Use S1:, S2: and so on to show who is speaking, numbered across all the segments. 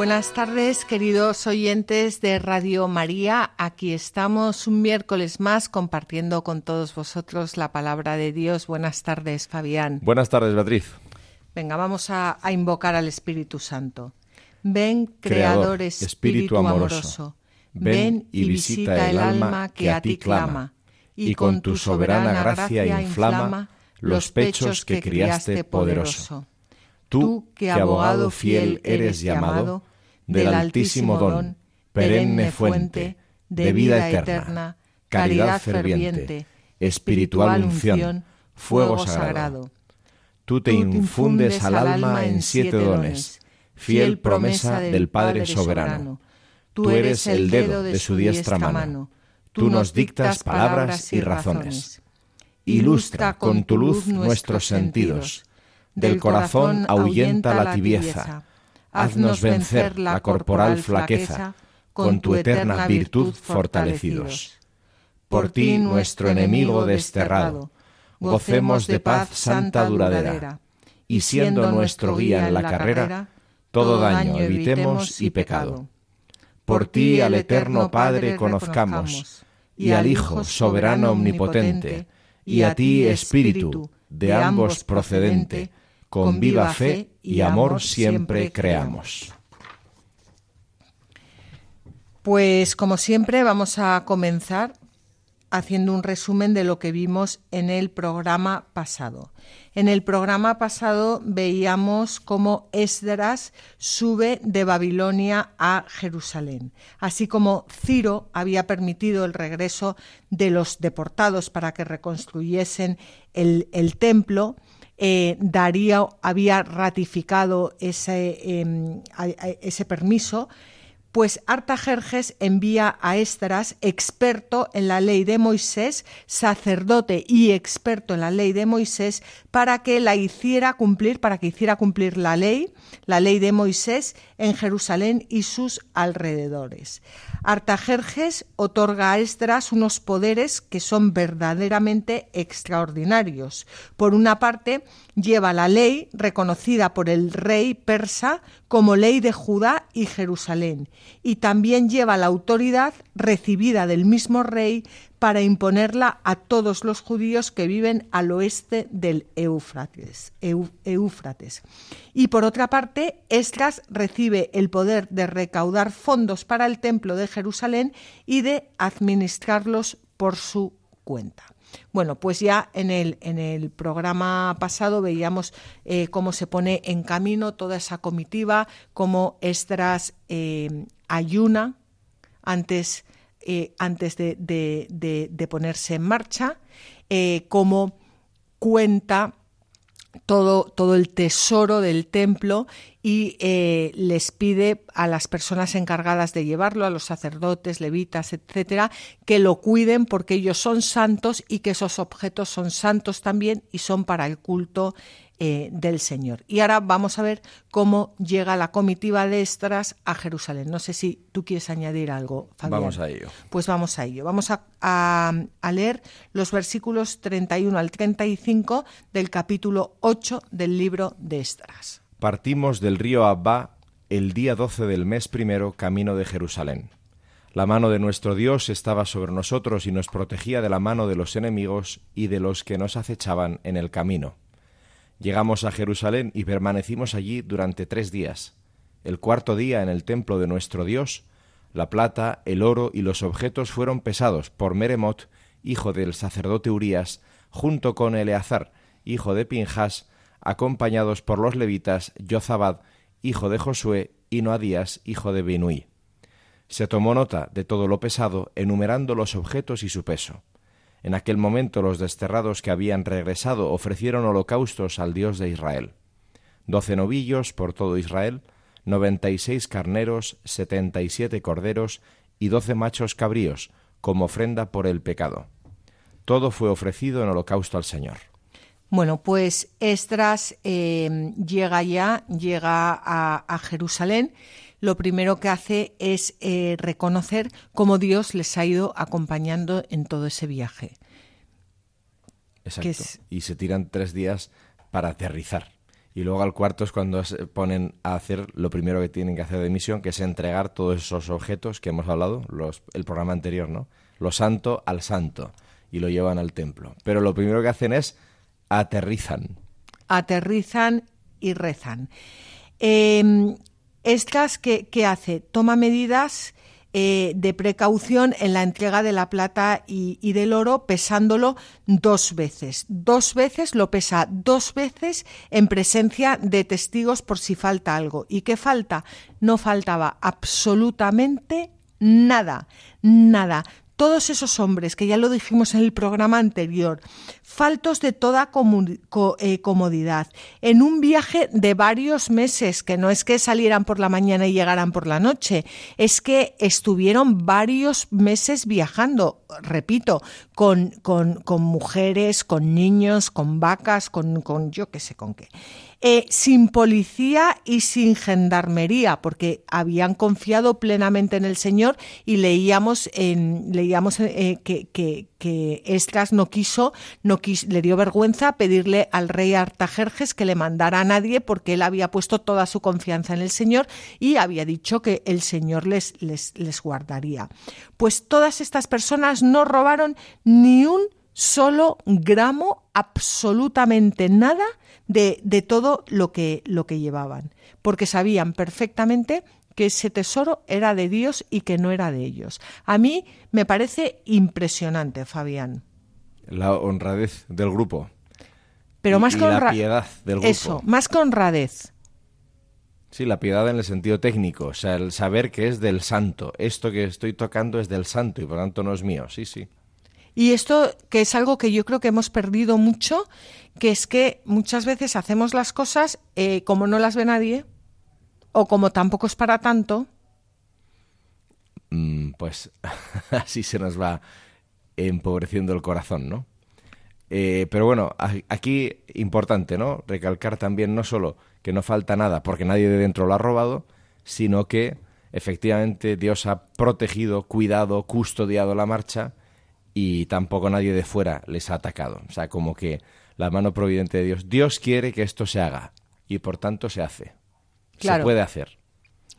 S1: Buenas tardes, queridos oyentes de Radio María. Aquí estamos un miércoles más compartiendo con todos vosotros la palabra de Dios. Buenas tardes, Fabián.
S2: Buenas tardes, Beatriz.
S1: Venga, vamos a, invocar al Espíritu Santo. Ven, Creador, Espíritu, amoroso. Ven y visita el alma que a ti clama, y con tu soberana gracia inflama los pechos que criaste poderoso. Tú, que abogado fiel eres llamado, del altísimo don, perenne fuente, de vida eterna, caridad ferviente, espiritual unción, fuego sagrado.
S2: Tú te infundes al alma en siete dones, fiel promesa del Padre soberano. Tú eres el dedo de su diestra mano. Tú nos dictas palabras y razones. Ilustra con tu luz nuestros sentidos. Del corazón ahuyenta la tibieza haznos vencer la corporal flaqueza, con tu eterna virtud fortalecidos. Por ti, nuestro enemigo desterrado, gocemos de paz santa duradera, y siendo nuestro guía en la carrera, todo daño evitemos y pecado. Por ti al eterno Padre conozcamos, y al Hijo soberano omnipotente, y a ti Espíritu, de ambos procedente, con viva fe y amor siempre creamos.
S1: Pues como siempre vamos a comenzar haciendo un resumen de lo que vimos en el programa pasado. En el programa pasado veíamos cómo Esdras sube de Babilonia a Jerusalén, así como Ciro había permitido el regreso de los deportados para que reconstruyesen el, el templo eh, Darío había ratificado ese, em, ese permiso, pues Artajerjes envía a Esdras, experto en la ley de Moisés, sacerdote y experto en la ley de Moisés, para que la hiciera cumplir, para que hiciera cumplir la ley, la ley de Moisés en Jerusalén y sus alrededores. Artajerjes otorga a Esdras unos poderes que son verdaderamente extraordinarios. Por una parte, lleva la ley reconocida por el rey persa como ley de Judá y Jerusalén, y también lleva la autoridad recibida del mismo rey para imponerla a todos los judíos que viven al oeste del Éufrates. Y por otra parte, Esdras recibe el poder de recaudar fondos para el templo de Jerusalén y de administrarlos por su cuenta. Bueno, pues ya en el, en el programa pasado veíamos eh, cómo se pone en camino toda esa comitiva, cómo Esdras eh, ayuna antes eh, antes de, ponerse en marcha, eh, cómo cuenta todo, todo, el tesoro del templo y eh, les pide a las personas encargadas de llevarlo, a los sacerdotes, levitas, etcétera, que lo cuiden porque ellos son santos y que esos objetos son santos también y son para el culto eh, del Señor. Y ahora vamos a ver cómo llega la comitiva de Estras a Jerusalén. No sé si tú quieres añadir algo, Fabián.
S2: Vamos a ello.
S1: Pues vamos a ello. Vamos a, leer los versículos 31 al 35 del capítulo 8 del libro de Estras.
S2: Partimos del río Abba el día 12 del mes primero camino de Jerusalén. La mano de nuestro Dios estaba sobre nosotros y nos protegía de la mano de los enemigos y de los que nos acechaban en el camino. Llegamos a Jerusalén y permanecimos allí durante tres días. El cuarto día en el templo de nuestro Dios, la plata, el oro y los objetos fueron pesados por Meremot, hijo del sacerdote Urías, junto con Eleazar, hijo de Pinjas, acompañados por los levitas Jozabad, hijo de Josué, y Noadías, hijo de Binuí. Se tomó nota de todo lo pesado, enumerando los objetos y su peso. En aquel momento los desterrados que habían regresado ofrecieron holocaustos al Dios de Israel. Doce novillos por todo Israel, noventa y seis carneros, setenta y siete corderos y doce machos cabríos, como ofrenda por el pecado. Todo fue ofrecido en holocausto al Señor.
S1: Bueno, pues Esdras eh, llega ya, llega a, Jerusalén. Lo primero que hace es eh, reconocer cómo Dios les ha ido acompañando en todo ese viaje.
S2: Exacto. Y se tiran tres días para aterrizar. Y luego al cuarto es cuando se ponen a hacer lo primero que tienen que hacer de misión, que es entregar todos esos objetos que hemos hablado, los, el programa anterior, ¿no? Lo santo al santo. Y lo llevan al templo. Pero lo primero que hacen es aterrizan.
S1: Aterrizan y rezan. Eh, estas, ¿qué, hace? Toma medidas eh, de precaución en la entrega de la plata y, y, del oro, pesándolo dos veces. Dos veces lo pesa, dos veces en presencia de testigos por si falta algo. ¿Y qué falta? No faltaba absolutamente nada, nada todos esos hombres, que ya lo dijimos en el programa anterior, faltos de toda eh, comodidad, en un viaje de varios meses, que no es que salieran por la mañana y llegaran por la noche, es que estuvieron varios meses viajando, repito, con, con, con mujeres, con niños, con vacas, con, con yo qué sé con qué. Eh, sin policía y sin gendarmería, porque habían confiado plenamente en el Señor y leíamos, en, leíamos eh, que, que, Esdras no quiso, no le dio vergüenza pedirle al rey Artajerjes que le mandara a nadie porque él había puesto toda su confianza en el Señor y había dicho que el Señor les, les guardaría. Pues todas estas personas no robaron ni un solo gramo, absolutamente nada de, todo lo que, lo que llevaban, porque sabían perfectamente que ese tesoro era de Dios y que no era de ellos. A mí me parece impresionante, Fabián.
S2: La honradez del grupo.
S1: Pero más con
S2: la piedad del grupo.
S1: Eso, más con honradez.
S2: Sí, la piedad en el sentido técnico, o sea, el saber que es del santo. Esto que estoy tocando es del santo y por tanto no es mío. Sí, sí.
S1: Y esto que es algo que yo creo que hemos perdido mucho, que es que muchas veces hacemos las cosas eh, como no las ve nadie o como tampoco es para tanto.
S2: Mm, pues así se nos va empobreciendo el corazón, ¿no? Eh, pero bueno, aquí importante, ¿no? Recalcar también no solo que no falta nada porque nadie de dentro lo ha robado, sino que efectivamente Dios ha protegido, cuidado, custodiado la marcha y tampoco nadie de fuera les ha atacado. O sea, como que la mano providente de Dios. Dios quiere que esto se haga y por tanto se hace. Se puede hacer.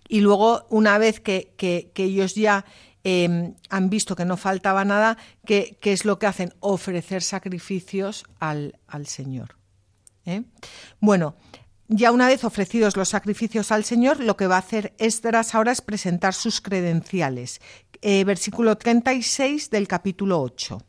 S1: Y luego, una vez que, que, ellos ya em, han visto que no faltaba nada, ¿qué, es lo que hacen? Ofrecer sacrificios al, al Señor. ¿eh? Bueno, ya una vez ofrecidos los sacrificios al Señor, lo que va a hacer Esdras ahora es presentar sus credenciales, eh, versículo 36 del capítulo 8.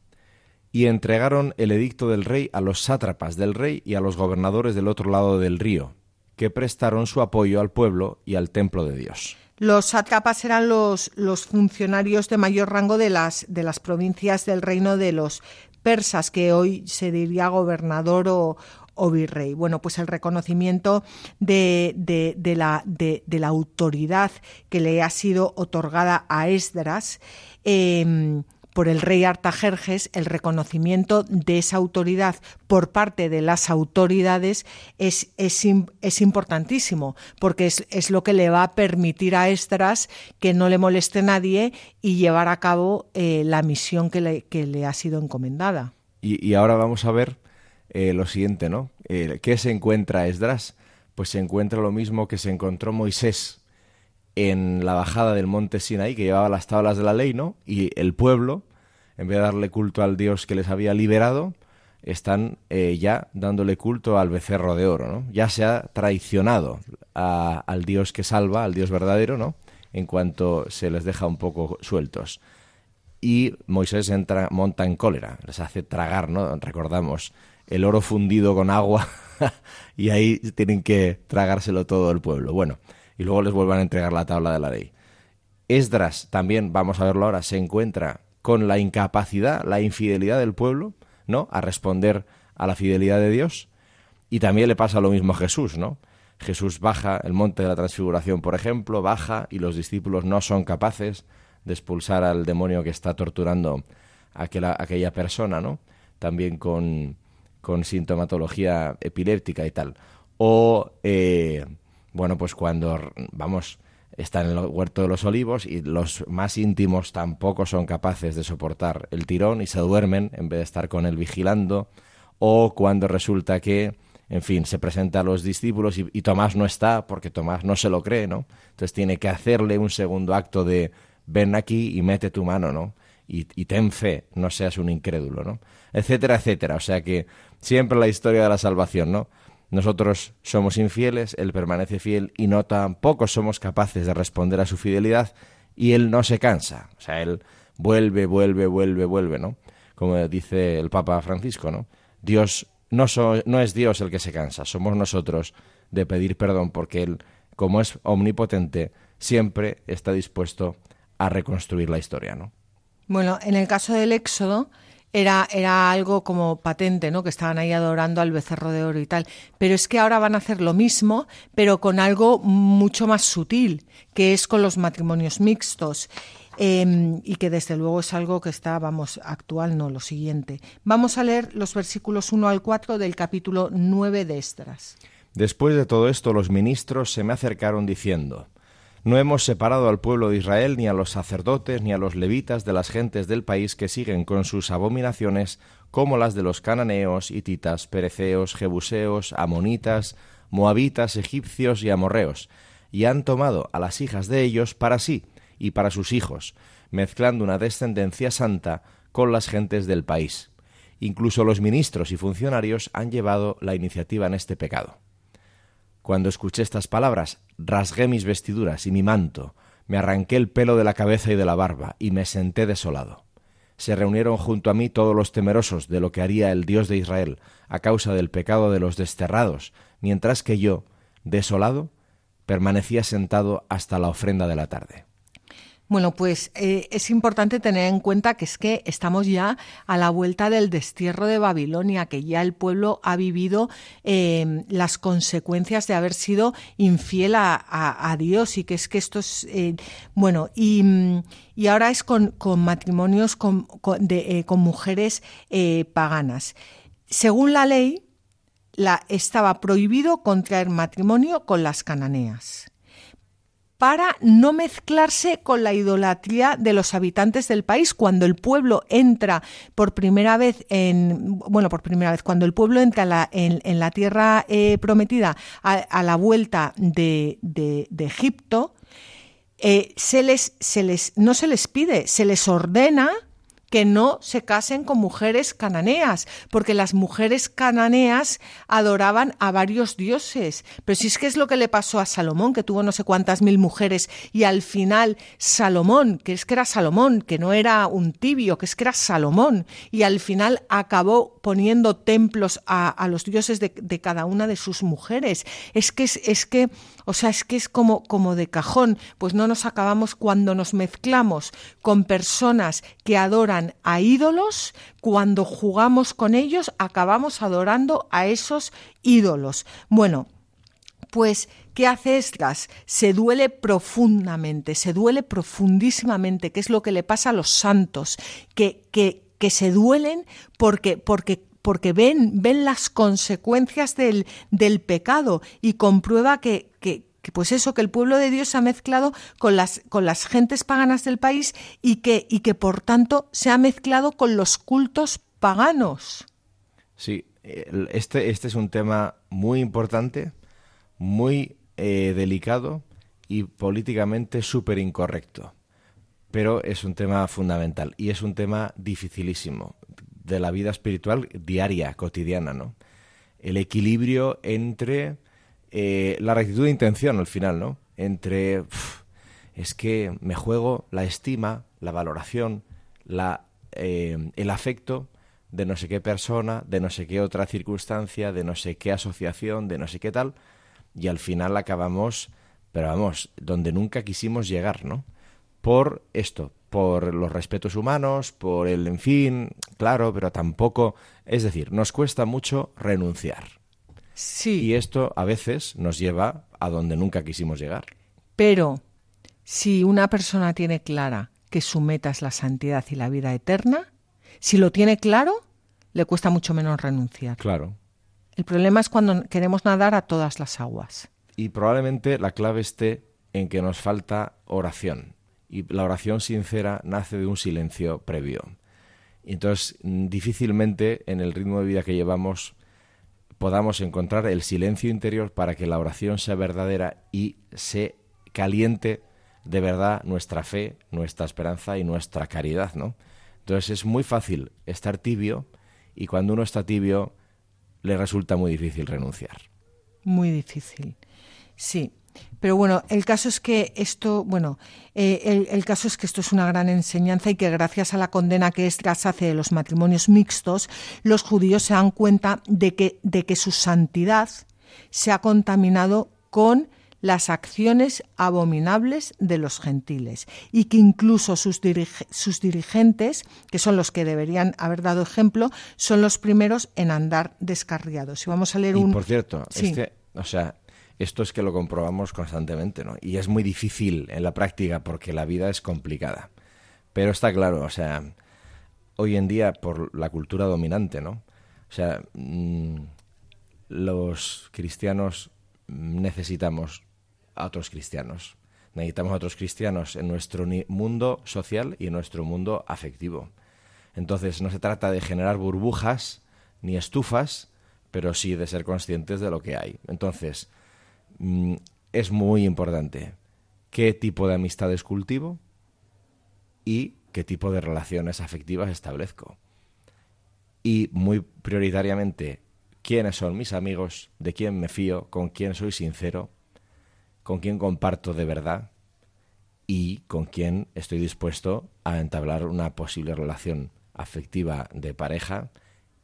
S2: Y entregaron el edicto del rey a los sátrapas del rey y a los gobernadores del otro lado del río, que prestaron su apoyo al pueblo y al templo de Dios.
S1: Los sátrapas eran los, los funcionarios de mayor rango de las, de las provincias del reino de los persas, que hoy se diría gobernador o, o virrey. Bueno, pues el reconocimiento de, de, la, de, la, autoridad que le ha sido otorgada a Esdras. Em, por el rey Artajerjes, el reconocimiento de esa autoridad por parte de las autoridades es, es, importantísimo, porque es, es, lo que le va a permitir a Esdras que no le moleste nadie y llevar a cabo eh, la misión que le, que le, ha sido encomendada.
S2: Y ahora vamos a ver eh, lo siguiente, ¿no? Eh, ¿Qué se encuentra Esdras? Pues se encuentra lo mismo que se encontró Moisés en la bajada del monte Sinaí, que llevaba las tablas de la ley, ¿no? Y el pueblo, en vez de darle culto al Dios que les había liberado, están eh, ya dándole culto al becerro de oro, ¿no? Ya se ha traicionado al Dios que salva, al Dios verdadero, ¿no? En cuanto se les deja un poco sueltos. Y Moisés entra, monta en cólera, les hace tragar, ¿no? Recordamos el oro fundido con agua y ahí tienen que tragárselo todo el pueblo. Bueno, y luego les vuelvan a entregar la tabla de la ley. Esdras también, vamos a verlo ahora, se encuentra con la incapacidad, la infidelidad del pueblo, ¿no? A responder a la fidelidad de Dios. Y también le pasa lo mismo a Jesús, ¿no? Jesús baja el monte de la transfiguración, por ejemplo, baja y los discípulos no son capaces de expulsar al demonio que está torturando a aquella, persona, ¿no? También con, con sintomatología epiléptica y tal. O, eh, bueno, pues cuando, vamos, están en el huerto de los olivos y los más íntimos tampoco son capaces de soportar el tirón y se duermen en vez de estar con él vigilando. O cuando resulta que en fin, se presenta a los discípulos y, Tomás no está porque Tomás no se lo cree, ¿no? Entonces tiene que hacerle un segundo acto de ven aquí y mete tu mano, ¿no? Y, ten fe, no seas un incrédulo, ¿no? Etcétera, etcétera. O sea que siempre la historia de la salvación, ¿no? Nosotros somos infieles, Él permanece fiel y no tampoco somos capaces de responder a su fidelidad y Él no se cansa. O sea, Él vuelve, vuelve, vuelve, vuelve, ¿no? Como dice el Papa Francisco, ¿no? Dios no, no es Dios el que se cansa, somos nosotros de pedir perdón porque Él, como es omnipotente, siempre está dispuesto a reconstruir la historia, ¿no?
S1: Bueno, en el caso del Éxodo era, era algo como patente, ¿no? Que estaban ahí adorando al becerro de oro y tal. Pero es que ahora van a hacer lo mismo, pero con algo mucho más sutil, que es con los matrimonios mixtos. Em, y que desde luego es algo que está, vamos, actual, no, lo siguiente. Vamos a leer los versículos 1 al 4 del capítulo 9 de Estras.
S2: Después de todo esto, los ministros se me acercaron diciendo, No hemos separado al pueblo de Israel, ni a los sacerdotes, ni a los levitas de las gentes del país que siguen con sus abominaciones, como las de los cananeos, hititas, pereceos, jebuseos, amonitas, moabitas, egipcios y amorreos, y han tomado a las hijas de ellos para sí, y para sus hijos, mezclando una descendencia santa con las gentes del país. Incluso los ministros y funcionarios han llevado la iniciativa en este pecado. Cuando escuché estas palabras, rasgué mis vestiduras y mi manto, me arranqué el pelo de la cabeza y de la barba, y me senté desolado. Se reunieron junto a mí todos los temerosos de lo que haría el Dios de Israel a causa del pecado de los desterrados, mientras que yo, desolado, permanecía sentado hasta la ofrenda de la tarde.
S1: Bueno, pues eh, es importante tener en cuenta que es que estamos ya a la vuelta del destierro de Babilonia, que ya el pueblo ha vivido em, las consecuencias de haber sido infiel a, Dios y que es que esto es, eh, bueno, y, ahora es con, matrimonios con, eh, con mujeres paganas. Según la ley, la, estaba prohibido contraer matrimonio con las cananeas para no mezclarse con la idolatría de los habitantes del país. Cuando el pueblo entra por primera vez en, bueno, por primera vez, cuando el pueblo entra en la, tierra eh, prometida a, la vuelta de, Egipto, eh, se les, se les, no se les pide, se les ordena que no se casen con mujeres cananeas, porque las mujeres cananeas adoraban a varios dioses. Pero si es que es lo que le pasó a Salomón, que tuvo no sé cuántas mil mujeres, y al final Salomón, que es que era Salomón, que no era un tibio, que es que era Salomón, y al final acabó poniendo templos a, los dioses de, cada una de sus mujeres. Es que es, es que, o sea, es que es como, como de cajón, pues no nos acabamos cuando nos mezclamos con personas que adoran a ídolos, cuando jugamos con ellos acabamos adorando a esos ídolos. Bueno, pues, ¿qué hace Esdras? Se duele profundamente, se duele profundísimamente, que es lo que le pasa a los santos, que, que, que se duelen porque, porque porque ven, ven las consecuencias del, del pecado y comprueba que, que, que pues eso, que el pueblo de Dios se ha mezclado con las, con las gentes paganas del país y que, y que por tanto se ha mezclado con los cultos paganos.
S2: Sí, este, este es un tema muy importante, muy eh, delicado y políticamente súper incorrecto. Pero es un tema fundamental y es un tema dificilísimo de la vida espiritual diaria, cotidiana, ¿no? El equilibrio entre eh, la rectitud de intención al final, ¿no? Entre es que me juego la estima, la valoración, la, eh, el afecto de no sé qué persona, de no sé qué otra circunstancia, de no sé qué asociación, de no sé qué tal, y al final acabamos, pero vamos, donde nunca quisimos llegar, ¿no? Por esto, por los respetos humanos, por el, en fin, claro, pero tampoco, es decir, nos cuesta mucho renunciar.
S1: Sí.
S2: Y esto a veces nos lleva a donde nunca quisimos llegar.
S1: Pero si una persona tiene clara que su meta es la santidad y la vida eterna, si lo tiene claro, le cuesta mucho menos renunciar.
S2: Claro.
S1: El problema es cuando queremos nadar a todas las aguas.
S2: Y probablemente la clave esté en que nos falta oración. Y la oración sincera nace de un silencio previo. Entonces, difícilmente en el ritmo de vida que llevamos podamos encontrar el silencio interior para que la oración sea verdadera y se caliente de verdad nuestra fe, nuestra esperanza y nuestra caridad, ¿no? Entonces es muy fácil estar tibio y cuando uno está tibio le resulta muy difícil renunciar.
S1: Muy difícil. Sí. Pero bueno, el caso es que esto, bueno, eh, el, caso es que esto es una gran enseñanza y que gracias a la condena que Esdras hace de los matrimonios mixtos, los judíos se dan cuenta de que, de que su santidad se ha contaminado con las acciones abominables de los gentiles y que incluso sus, sus, dirigentes, que son los que deberían haber dado ejemplo, son los primeros en andar descarriados. Y vamos a leer un...
S2: Por cierto, este, o sea, esto es que lo comprobamos constantemente, ¿no? Y es muy difícil en la práctica porque la vida es complicada. Pero está claro, o sea, hoy en día por la cultura dominante, ¿no? O sea, mm, los cristianos necesitamos a otros cristianos. Necesitamos a otros cristianos en nuestro mundo social y en nuestro mundo afectivo. Entonces no se trata de generar burbujas ni estufas, pero sí de ser conscientes de lo que hay. Entonces, es muy importante qué tipo de amistades cultivo y qué tipo de relaciones afectivas establezco. Y muy prioritariamente, quiénes son mis amigos, de quién me fío, con quién soy sincero con quién comparto de verdad y con quién estoy dispuesto a entablar una posible relación afectiva de pareja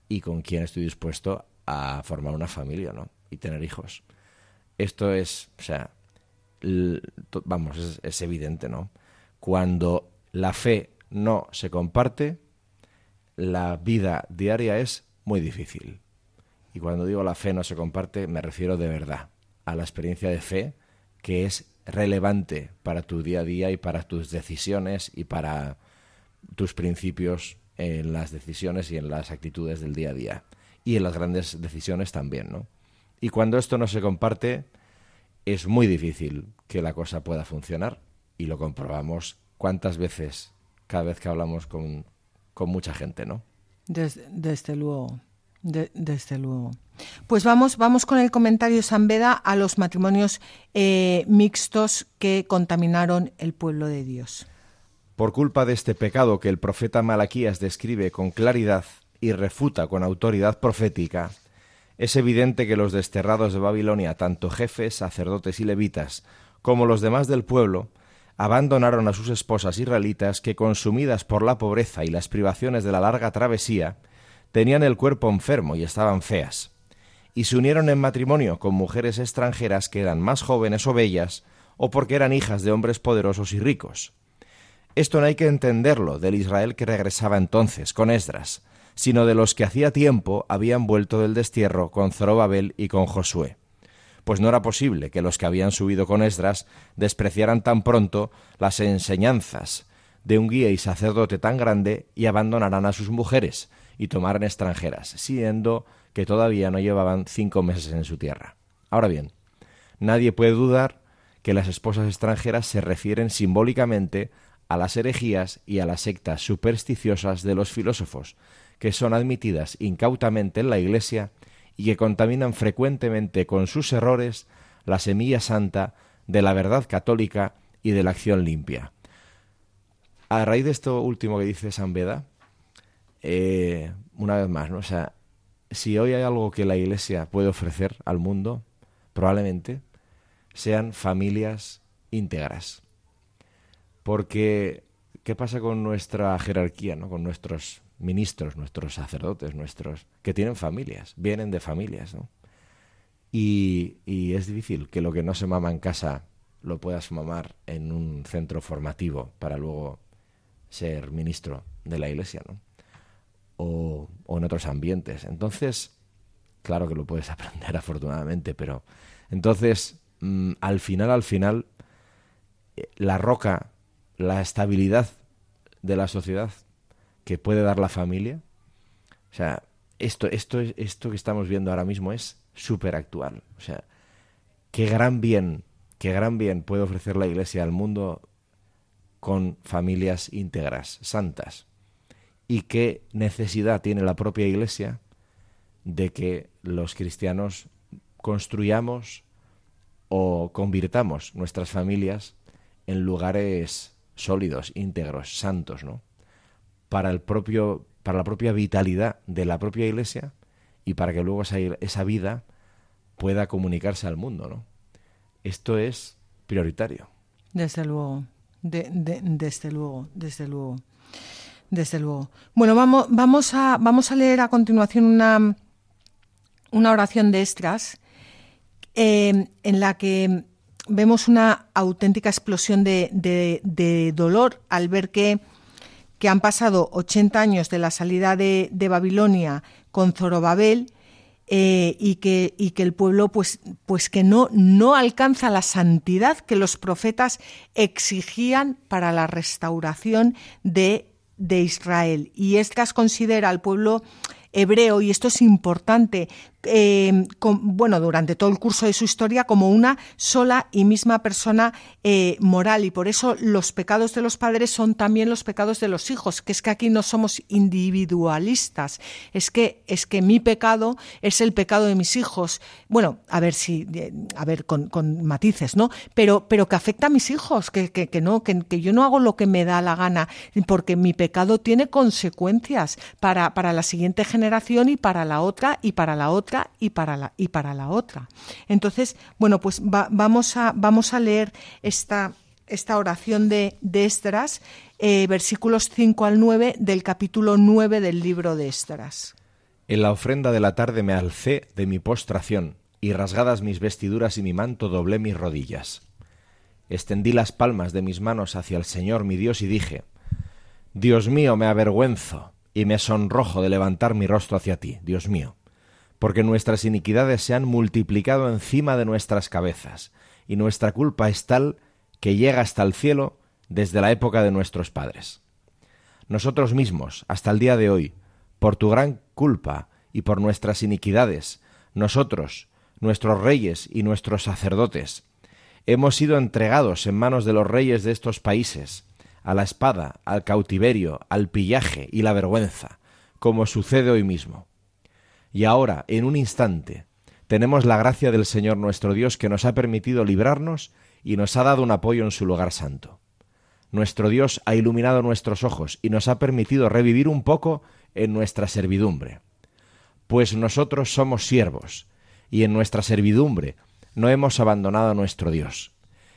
S2: y con quién estoy dispuesto a formar una familia, ¿no? Y tener hijos. Esto es, o sea, vamos, es, evidente, ¿no? Cuando la fe no se comparte, la vida diaria es muy difícil. Y cuando digo la fe no se comparte, me refiero de verdad a la experiencia de fe que es relevante para tu día a día y para tus decisiones y para tus principios en las decisiones y en las actitudes del día a día. Y en las grandes decisiones también, ¿no? Y cuando esto no se comparte, es muy difícil que la cosa pueda funcionar. Y lo comprobamos cuántas veces cada vez que hablamos con, con mucha gente, ¿no?
S1: desde luego desde luego. Pues vamos, vamos con el comentario San Beda a los matrimonios eh, mixtos que contaminaron el pueblo de Dios.
S2: Por culpa de este pecado que el profeta Malaquías describe con claridad y refuta con autoridad profética, es evidente que los desterrados de Babilonia, tanto jefes, sacerdotes y levitas, como los demás del pueblo, abandonaron a sus esposas israelitas que, consumidas por la pobreza y las privaciones de la larga travesía, tenían el cuerpo enfermo y estaban feas, y se unieron en matrimonio con mujeres extranjeras que eran más jóvenes o bellas, o porque eran hijas de hombres poderosos y ricos. Esto no hay que entenderlo del Israel que regresaba entonces con Esdras, sino de los que hacía tiempo habían vuelto del destierro con Zorobabel y con Josué. Pues no era posible que los que habían subido con Esdras despreciaran tan pronto las enseñanzas de un guía y sacerdote tan grande y abandonaran a sus mujeres, y tomaran extranjeras, siendo que todavía no llevaban cinco meses en su tierra. Ahora bien, nadie puede dudar que las esposas extranjeras se refieren simbólicamente a las herejías y a las sectas supersticiosas de los filósofos, que son admitidas incautamente en la Iglesia y que contaminan frecuentemente con sus errores la semilla santa de la verdad católica y de la acción limpia. A raíz de esto último que dice San Beda, eh, una vez más, ¿no? O sea, si hoy hay algo que la Iglesia puede ofrecer al mundo, probablemente sean familias íntegras. Porque, ¿qué pasa con nuestra jerarquía, ¿no? con nuestros ministros, nuestros sacerdotes, nuestros que tienen familias, vienen de familias, ¿no? Y, y es difícil que lo que no se mama en casa lo puedas mamar en un centro formativo para luego ser ministro de la Iglesia, ¿no? o, en otros ambientes. Entonces, claro que lo puedes aprender afortunadamente, pero entonces, mm, al final, al final, eh, la roca, la estabilidad de la sociedad que puede dar la familia. O sea, esto, esto, esto que estamos viendo ahora mismo es súper actual. O sea, qué gran bien, qué gran bien puede ofrecer la Iglesia al mundo con familias íntegras, santas. Y qué necesidad tiene la propia Iglesia de que los cristianos construyamos o convirtamos nuestras familias en lugares sólidos, íntegros, santos, ¿no? Para el propio para la propia vitalidad de la propia iglesia y para que luego esa, esa vida pueda comunicarse al mundo, ¿no? Esto es prioritario.
S1: Desde luego, desde luego, desde luego, desde luego. Bueno, vamos, vamos, a, vamos a leer a continuación una, una oración de Estras eh, en la que vemos una auténtica explosión de, de dolor al ver que que han pasado 80 años de la salida de, Babilonia con Zorobabel eh, y, que, el pueblo pues, pues que no, no alcanza la santidad que los profetas exigían para la restauración de, de Israel. Y Esdras considera al pueblo hebreo, y esto es importante, eh, bueno, durante todo el curso de su historia como una sola y misma persona eh, moral y por eso los pecados de los padres son también los pecados de los hijos, que es que aquí no somos individualistas, es que es que mi pecado es el pecado de mis hijos. Bueno, a ver si a ver con, matices, ¿no? Pero pero que afecta a mis hijos, que, que, no que, que, yo no hago lo que me da la gana, porque mi pecado tiene consecuencias para para la siguiente generación y para la otra y para la otra y para la, y para la otra. Entonces, bueno, pues vamos, a, vamos a leer esta, esta oración de, de Estras, eh, versículos 5 al 9 del capítulo 9 del libro de Estras.
S2: En la ofrenda de la tarde me alcé de mi postración, y rasgadas mis vestiduras y mi manto doblé mis rodillas. Extendí las palmas de mis manos hacia el Señor mi Dios y dije, Dios mío, me avergüenzo y me sonrojo de levantar mi rostro hacia ti, Dios mío porque nuestras iniquidades se han multiplicado encima de nuestras cabezas, y nuestra culpa es tal que llega hasta el cielo desde la época de nuestros padres. Nosotros mismos, hasta el día de hoy, por tu gran culpa y por nuestras iniquidades, nosotros, nuestros reyes y nuestros sacerdotes, hemos sido entregados en manos de los reyes de estos países, a la espada, al cautiverio, al pillaje y la vergüenza, como sucede hoy mismo. Y ahora, en un instante, tenemos la gracia del Señor nuestro Dios que nos ha permitido librarnos y nos ha dado un apoyo en su lugar santo. Nuestro Dios ha iluminado nuestros ojos y nos ha permitido revivir un poco en nuestra servidumbre. Pues nosotros somos siervos, y en nuestra servidumbre no hemos abandonado a nuestro Dios,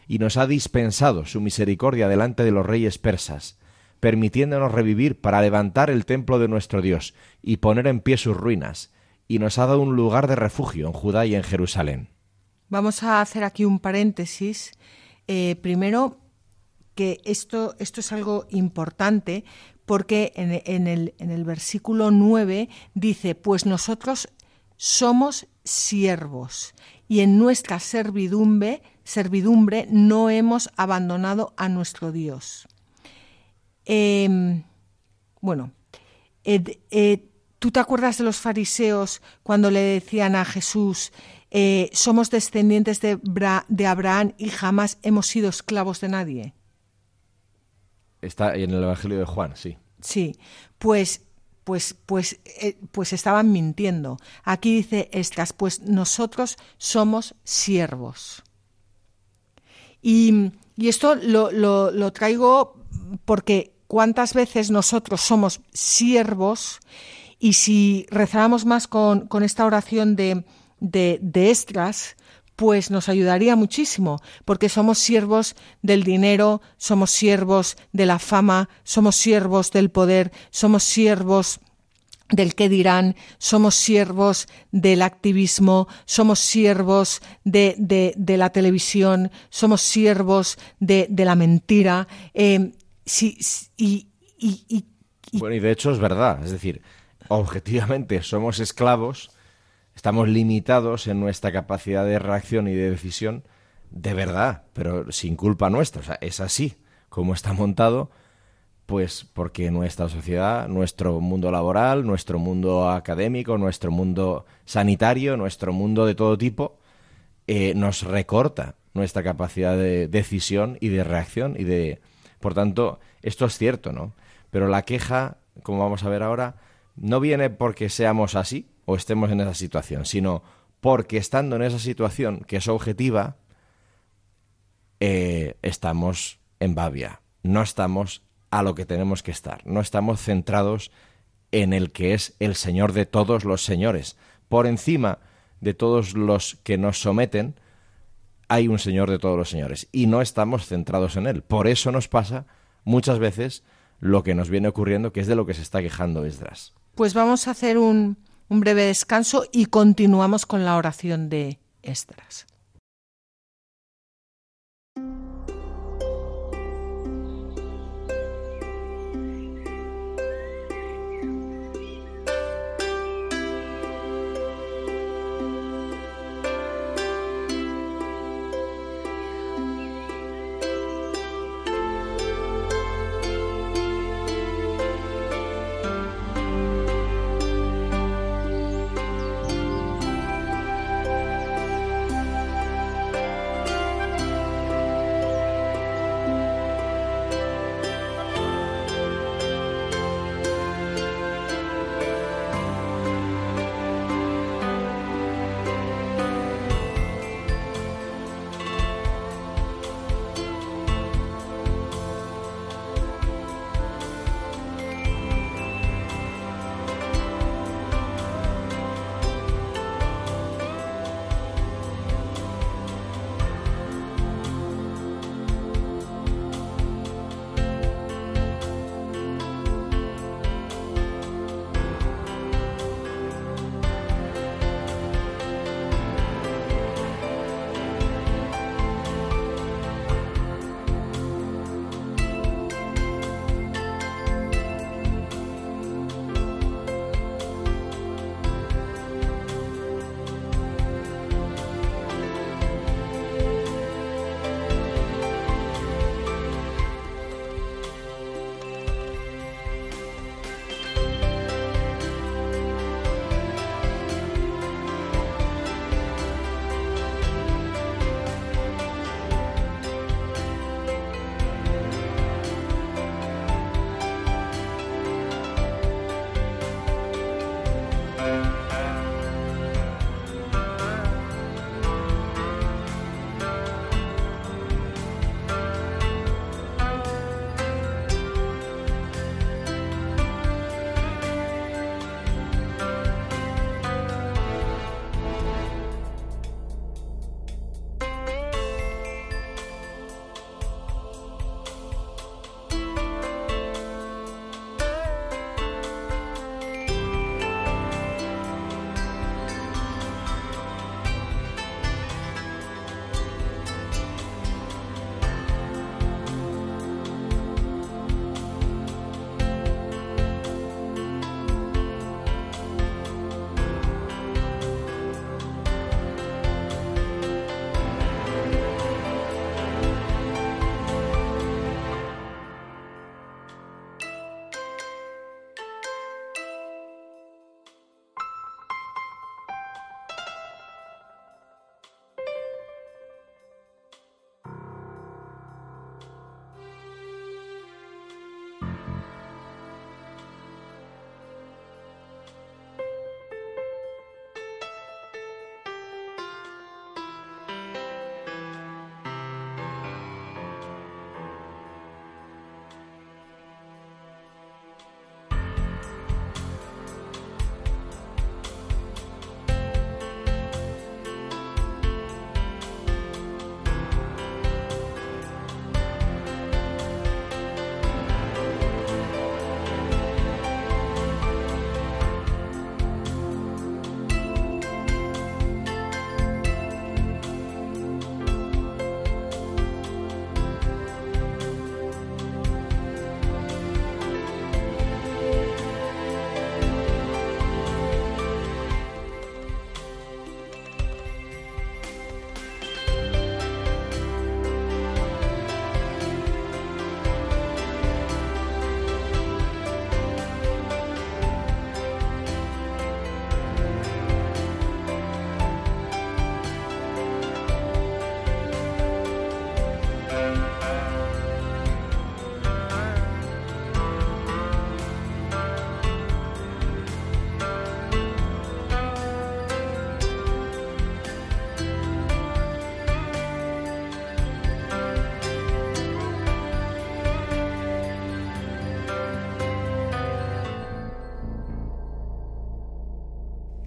S2: y nos ha dispensado su misericordia delante de los reyes persas, permitiéndonos revivir para levantar el templo de nuestro Dios y poner en pie sus ruinas, y nos ha dado un lugar de refugio en Judá y en Jerusalén.
S1: Vamos a hacer aquí un paréntesis. Eh, primero, que esto, esto es algo importante porque en, el, en el versículo 9 dice, pues nosotros somos siervos y en nuestra servidumbre, servidumbre no hemos abandonado a nuestro Dios. Em, bueno, eh, ¿Tú te acuerdas de los fariseos cuando le decían a Jesús, eh, somos descendientes de, de, Abraham y jamás hemos sido esclavos de nadie?
S2: Está en el Evangelio de Juan, sí.
S1: Sí, pues, pues, pues, eh, pues estaban mintiendo. Aquí dice estas, pues nosotros somos siervos. Y, y esto lo, lo, lo traigo porque cuántas veces nosotros somos siervos y si rezáramos más con, esta oración de, de, de pues nos ayudaría muchísimo, porque somos siervos del dinero, somos siervos de la fama, somos siervos del poder, somos siervos del qué dirán, somos siervos del activismo, somos siervos de, de, la televisión, somos siervos de, la mentira. Eh, y,
S2: bueno, y de hecho es verdad, es decir, objetivamente somos esclavos, estamos limitados en nuestra capacidad de reacción y de decisión de verdad, pero sin culpa nuestra. O sea, es así como está montado Pues porque nuestra sociedad, nuestro mundo laboral, nuestro mundo académico, nuestro mundo sanitario, nuestro mundo de todo tipo, eh, nos recorta nuestra capacidad de decisión y de reacción y de... Por tanto, esto es cierto, ¿no? Pero la queja, como vamos a ver ahora, no viene porque seamos así o estemos en esa situación, sino porque estando en esa situación que es objetiva, eh, estamos en babia, no estamos a lo que tenemos que estar, no estamos centrados en el que es el Señor de todos los señores. Por encima de todos los que nos someten, hay un Señor de todos los señores y no estamos centrados en Él. Por eso nos pasa muchas veces lo que nos viene ocurriendo, que es de lo que se está quejando Esdras.
S1: Pues vamos a hacer un, un breve descanso y continuamos con la oración de Esdras.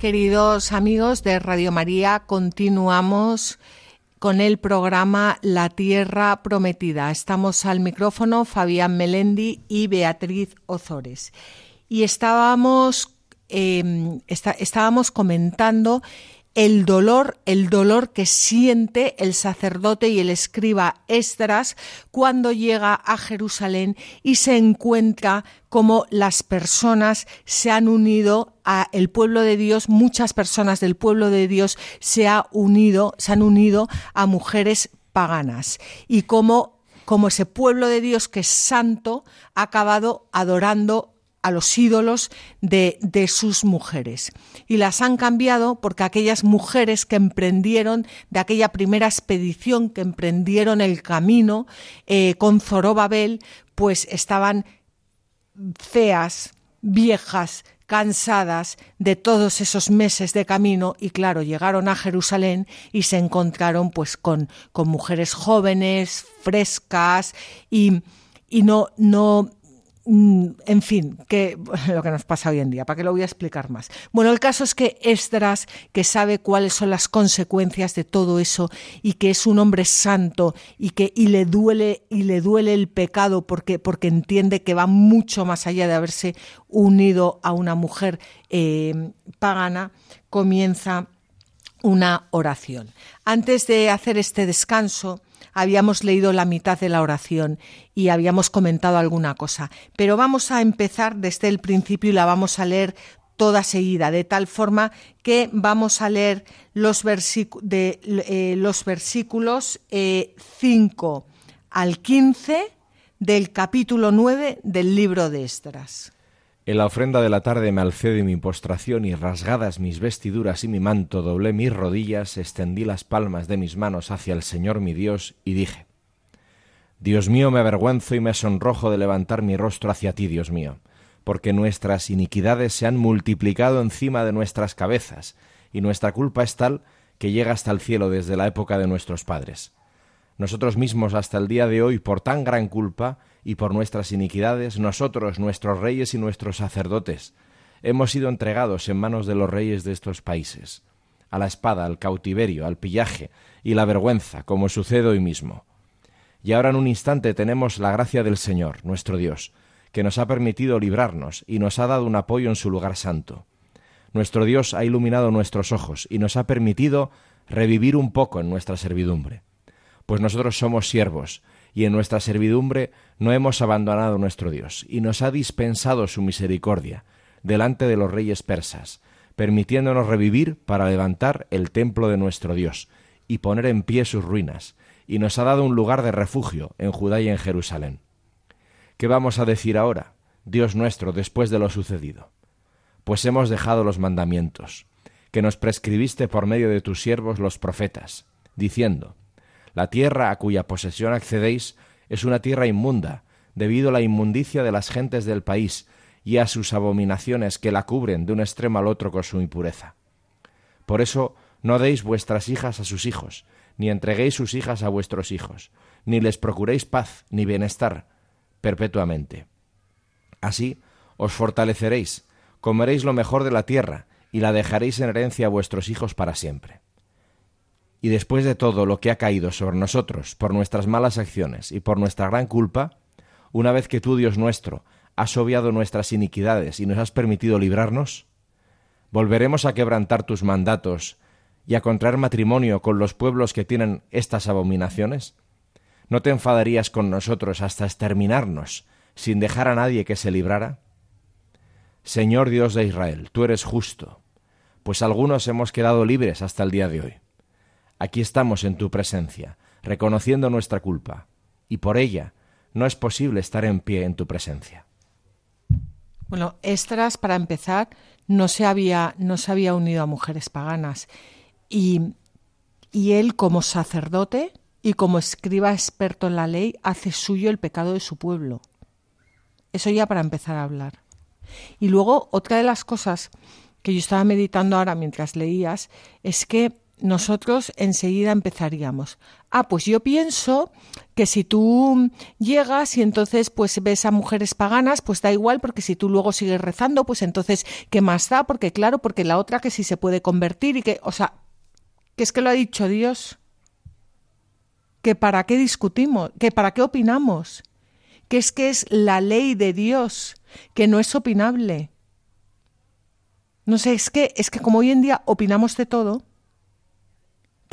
S1: Queridos amigos de Radio María, continuamos con el programa La Tierra Prometida. Estamos al micrófono Fabián Melendi y Beatriz Ozores. Y estábamos, em, estábamos comentando el dolor, el dolor que siente el sacerdote y el escriba Esdras cuando llega a Jerusalén y se encuentra como las personas se han unido a el pueblo de Dios, muchas personas del pueblo de Dios se ha unido, se han unido a mujeres paganas. Y como como ese pueblo de Dios que es santo ha acabado adorando a los ídolos de, de, sus mujeres. Y las han cambiado porque aquellas mujeres que emprendieron de aquella primera expedición, que emprendieron el camino eh, con Zorobabel, pues estaban feas, viejas, cansadas de todos esos meses de camino y claro, llegaron a Jerusalén y se encontraron pues con, con mujeres jóvenes, frescas y, y no, no, en fin, que lo que nos pasa hoy en día, ¿para qué lo voy a explicar más? Bueno, el caso es que Esdras, que sabe cuáles son las consecuencias de todo eso y que es un hombre santo y que y le duele y le duele el pecado porque porque entiende que va mucho más allá de haberse unido a una mujer eh, pagana, comienza una oración. Antes de hacer este descanso, habíamos leído la mitad de la oración y habíamos comentado alguna cosa, pero vamos a empezar desde el principio y la vamos a leer toda seguida, de tal forma que vamos a leer los, de, eh, los versículos 5 eh, al 15 del capítulo 9 del libro de Estras.
S2: En la ofrenda de la tarde me alcé de mi postración y rasgadas mis vestiduras y mi manto doblé mis rodillas, extendí las palmas de mis manos hacia el Señor mi Dios y dije, Dios mío, me avergüenzo y me sonrojo de levantar mi rostro hacia ti, Dios mío, porque nuestras iniquidades se han multiplicado encima de nuestras cabezas, y nuestra culpa es tal que llega hasta el cielo desde la época de nuestros padres. Nosotros mismos hasta el día de hoy, por tan gran culpa, y por nuestras iniquidades nosotros, nuestros reyes y nuestros sacerdotes, hemos sido entregados en manos de los reyes de estos países, a la espada, al cautiverio, al pillaje y la vergüenza, como sucede hoy mismo. Y ahora en un instante tenemos la gracia del Señor, nuestro Dios, que nos ha permitido librarnos y nos ha dado un apoyo en su lugar santo. Nuestro Dios ha iluminado nuestros ojos y nos ha permitido revivir un poco en nuestra servidumbre. Pues nosotros somos siervos, y en nuestra servidumbre no hemos abandonado nuestro Dios, y nos ha dispensado su misericordia delante de los reyes persas, permitiéndonos revivir para levantar el templo de nuestro Dios y poner en pie sus ruinas, y nos ha dado un lugar de refugio en Judá y en Jerusalén. ¿Qué vamos a decir ahora, Dios nuestro, después de lo sucedido? Pues hemos dejado los mandamientos, que nos prescribiste por medio de tus siervos los profetas, diciendo, la tierra a cuya posesión accedéis es una tierra inmunda, debido a la inmundicia de las gentes del país y a sus abominaciones que la cubren de un extremo al otro con su impureza. Por eso no deis vuestras hijas a sus hijos, ni entreguéis sus hijas a vuestros hijos, ni les procuréis paz ni bienestar perpetuamente. Así os fortaleceréis, comeréis lo mejor de la tierra, y la dejaréis en herencia a vuestros hijos para siempre. Y después de todo lo que ha caído sobre nosotros por nuestras malas acciones y por nuestra gran culpa, una vez que tú, Dios nuestro, has obviado nuestras iniquidades y nos has permitido librarnos, ¿volveremos a quebrantar tus mandatos y a contraer matrimonio con los pueblos que tienen estas abominaciones? ¿No te enfadarías con nosotros hasta exterminarnos sin dejar a nadie que se librara? Señor Dios de Israel, tú eres justo, pues algunos hemos quedado libres hasta el día de hoy. Aquí estamos en tu presencia, reconociendo nuestra culpa, y por ella no es posible estar en pie en tu presencia.
S1: Bueno, Estras, para empezar, no se había, no se había unido a mujeres paganas. Y, y él, como sacerdote y como escriba experto en la ley, hace suyo el pecado de su pueblo. Eso ya para empezar a hablar. Y luego, otra de las cosas que yo estaba meditando ahora mientras leías es que nosotros enseguida empezaríamos. Ah, pues yo pienso que si tú llegas y entonces pues ves a mujeres paganas, pues da igual, porque si tú luego sigues rezando, pues entonces, ¿qué más da? Porque claro, porque la otra que sí se puede convertir y que, o sea, que es que lo ha dicho Dios, que para qué discutimos, que para qué opinamos, que es que es la ley de Dios, que no es opinable. No sé, es que, es que como hoy en día opinamos de todo,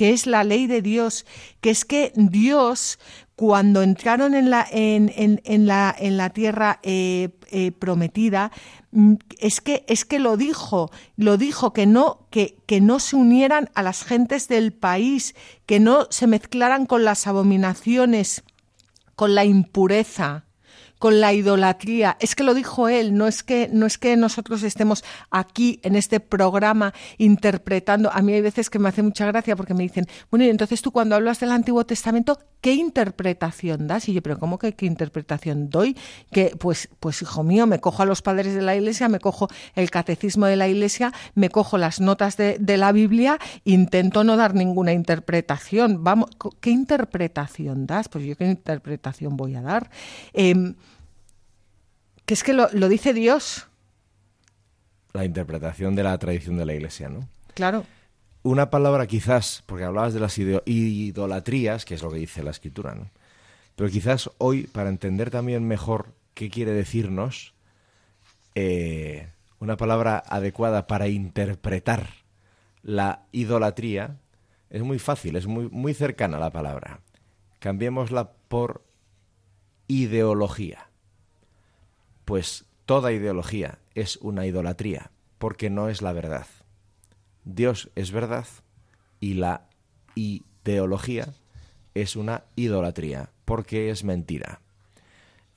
S1: que es la ley de Dios, que es que Dios, cuando entraron en la, en, en, la, en la tierra eh, eh, prometida, mm, es que, es que lo dijo, lo dijo, que no, que, que no se unieran a las gentes del país, que no se mezclaran con las abominaciones, con la impureza con la idolatría. Es que lo dijo él, no es que, no es que nosotros estemos aquí en este programa interpretando. A mí hay veces que me hace mucha gracia porque me dicen, bueno, y entonces tú cuando hablas del Antiguo Testamento, ¿qué interpretación das? Y yo, pero ¿cómo que qué interpretación doy? Que, pues, pues hijo mío, me cojo a los padres de la iglesia, me cojo el catecismo de la iglesia, me cojo las notas de, de la Biblia, intento no dar ninguna interpretación. Vamos, ¿qué interpretación das? Pues yo qué interpretación voy a dar. Em, que es que lo, dice Dios.
S2: La interpretación de la tradición de la Iglesia, ¿no?
S1: Claro.
S2: Una palabra quizás, porque hablabas de las idolatrías, que es lo que dice la Escritura, ¿no? Pero quizás hoy, para entender también mejor qué quiere decirnos, eh, una palabra adecuada para interpretar la idolatría es muy fácil, es muy, muy cercana a la palabra. Cambiémosla por ideología pues toda ideología es una idolatría, porque no es la verdad. Dios es verdad y la ideología es una idolatría, porque es mentira.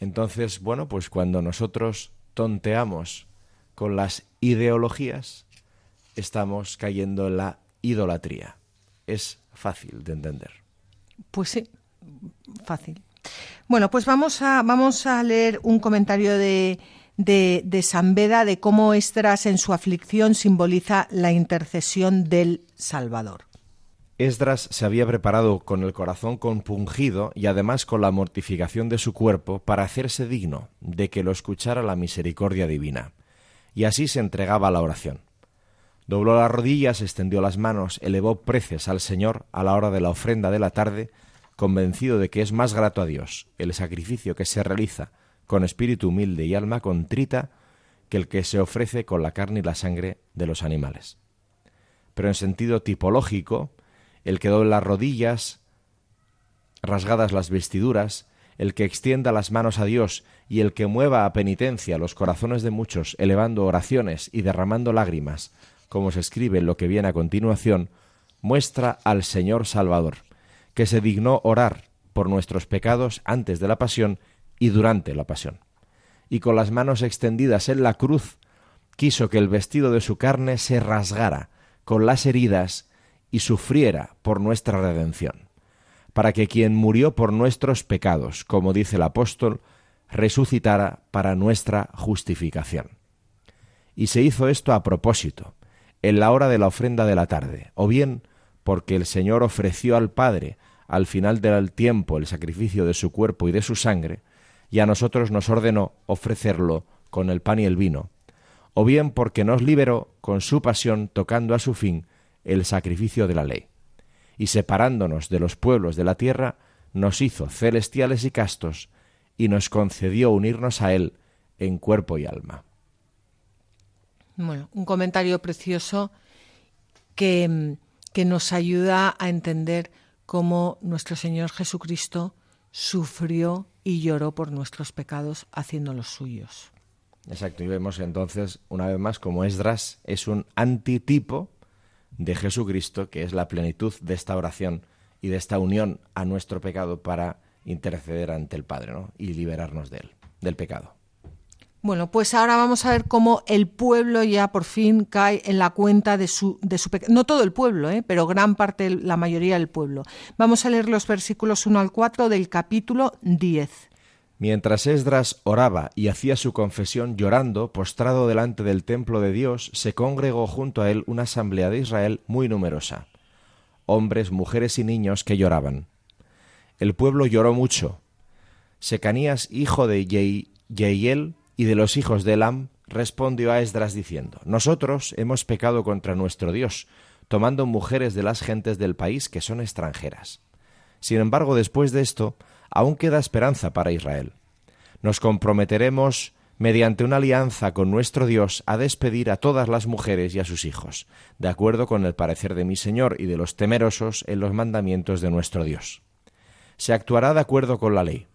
S2: Entonces, bueno, pues cuando nosotros tonteamos con las ideologías, estamos cayendo en la idolatría. Es fácil de entender.
S1: Pues sí, fácil. Bueno, pues vamos a, vamos a leer un comentario de, de, de San Beda de cómo Esdras en su aflicción simboliza la intercesión del Salvador.
S2: Esdras se había preparado con el corazón compungido y además con la mortificación de su cuerpo para hacerse digno de que lo escuchara la misericordia divina, y así se entregaba a la oración. Dobló las rodillas, extendió las manos, elevó preces al Señor a la hora de la ofrenda de la tarde, convencido de que es más grato a Dios el sacrificio que se realiza con espíritu humilde y alma contrita que el que se ofrece con la carne y la sangre de los animales. Pero en sentido tipológico, el que doble las rodillas, rasgadas las vestiduras, el que extienda las manos a Dios y el que mueva a penitencia los corazones de muchos, elevando oraciones y derramando lágrimas, como se escribe en lo que viene a continuación, muestra al Señor Salvador, que se dignó orar por nuestros pecados antes de la pasión y durante la pasión. Y con las manos extendidas en la cruz, quiso que el vestido de su carne se rasgara con las heridas y sufriera por nuestra redención, para que quien murió por nuestros pecados, como dice el apóstol, resucitara para nuestra justificación. Y se hizo esto a propósito, en la hora de la ofrenda de la tarde, o bien porque el Señor ofreció al Padre al final del tiempo el sacrificio de su cuerpo y de su sangre, y a nosotros nos ordenó ofrecerlo con el pan y el vino, o bien porque nos liberó con su pasión tocando a su fin el sacrificio de la ley, y separándonos de los pueblos de la tierra, nos hizo celestiales y castos, y nos concedió unirnos a él en cuerpo y alma.
S1: Bueno, un comentario precioso que, que nos ayuda a entender cómo nuestro Señor Jesucristo sufrió y lloró por nuestros pecados haciéndolos suyos.
S2: Exacto, y vemos entonces, una vez más, como Esdras es un antitipo de Jesucristo, que es la plenitud de esta oración y de esta unión a nuestro pecado para interceder ante el Padre ¿no? y liberarnos de él, del pecado.
S1: Bueno, pues ahora vamos a ver cómo el pueblo ya por fin cae en la cuenta de su, de su. No todo el pueblo, ¿eh? pero gran parte, la mayoría del pueblo. Vamos a leer los versículos 1 al 4 del capítulo 10.
S2: Mientras Esdras oraba y hacía su confesión llorando, postrado delante del templo de Dios, se congregó junto a él una asamblea de Israel muy numerosa. hombres, mujeres y niños que lloraban. El pueblo lloró mucho. Secanías, hijo de Yeiel y de los hijos de Elam, respondió a Esdras diciendo, Nosotros hemos pecado contra nuestro Dios, tomando mujeres de las gentes del país que son extranjeras. Sin embargo, después de esto, aún queda esperanza para Israel. Nos comprometeremos mediante una alianza con nuestro Dios a despedir a todas las mujeres y a sus hijos, de acuerdo con el parecer de mi Señor y de los temerosos en los mandamientos de nuestro Dios. Se actuará de acuerdo con la ley.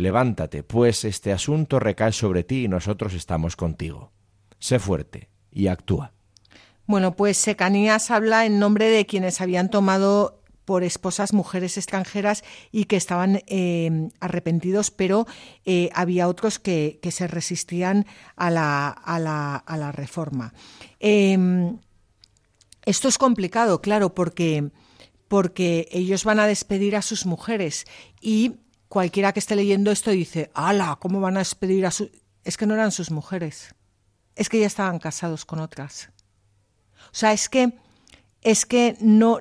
S2: Levántate, pues este asunto recae sobre ti y nosotros estamos contigo. Sé fuerte y actúa.
S1: Bueno, pues Secanías habla en nombre de quienes habían tomado por esposas mujeres extranjeras y que estaban eh, arrepentidos, pero eh, había otros que, se resistían a la, a la, a la reforma. Em, esto es complicado, claro, porque, porque ellos van a despedir a sus mujeres y cualquiera que esté leyendo esto dice, ¡Hala! ¿Cómo van a despedir a sus...? Es que no eran sus mujeres, es que ya estaban casados con otras. O sea, es que es que no,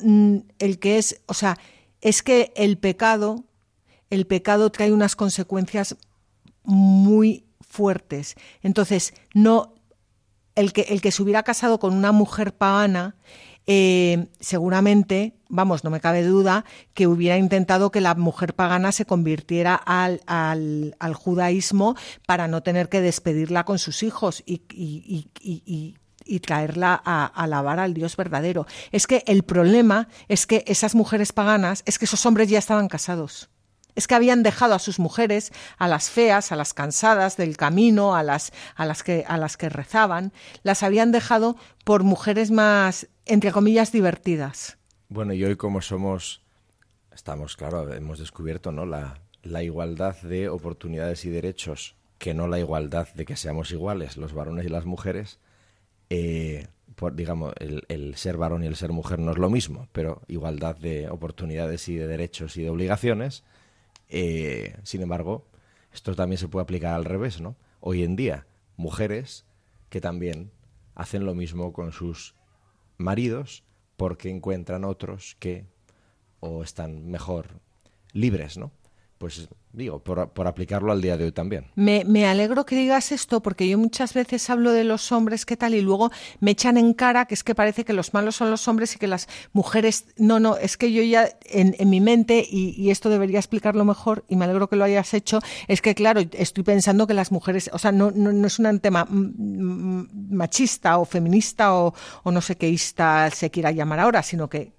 S1: el que es, o sea, es que el pecado, el pecado trae unas consecuencias muy fuertes. Entonces, no, el que, el que se hubiera casado con una mujer pagana, eh, seguramente, vamos, no me cabe duda, que hubiera intentado que la mujer pagana se convirtiera al, al, judaísmo para no tener que despedirla con sus hijos y, traerla a, alabar al Dios verdadero. Es que el problema es que esas mujeres paganas, es que esos hombres ya estaban casados. Es que habían dejado a sus mujeres, a las feas, a las cansadas del camino, a las, que, a las que rezaban, las habían dejado por mujeres más, entre comillas, divertidas.
S2: Bueno, y hoy como somos, estamos, claro, hemos descubierto ¿no? la, igualdad de oportunidades y derechos, que no la igualdad de que seamos iguales los varones y las mujeres, eh, digamos, el, ser varón y el ser mujer no es lo mismo, pero igualdad de oportunidades y de derechos y de obligaciones. Eh, sin embargo, esto también se puede aplicar al revés, ¿no? Hoy en día, mujeres que también hacen lo mismo con sus maridos porque encuentran otros que o están mejor libres, ¿no? Pues digo, por, aplicarlo al día de hoy también.
S1: Me, alegro que digas esto porque yo muchas veces hablo de los hombres, ¿qué tal? Y luego me echan en cara que es que parece que los malos son los hombres y que las mujeres... No, no, es que yo ya en, mi mente, y, esto debería explicarlo mejor, y me alegro que lo hayas hecho, es que claro, estoy pensando que las mujeres, o sea, no, no, no es un tema machista o feminista o, o no sé quéista se quiera llamar ahora, sino que,